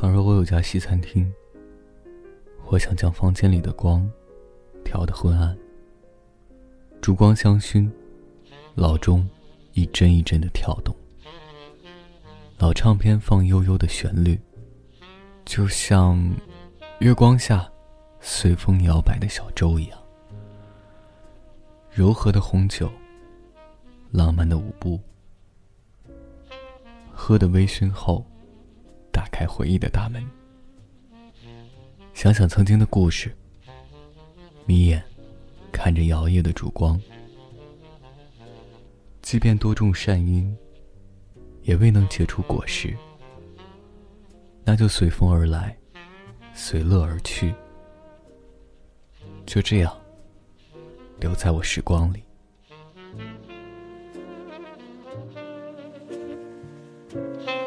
倘若我有家西餐厅，我想将房间里的光调得昏暗，烛光香薰，老钟一针一针的跳动，老唱片放悠悠的旋律，就像月光下随风摇摆的小舟一样，柔和的红酒，浪漫的舞步，喝的微醺后。在回忆的大门，想想曾经的故事，眯眼看着摇曳的烛光，即便多种善因，也未能结出果实，那就随风而来，随乐而去，就这样留在我时光里。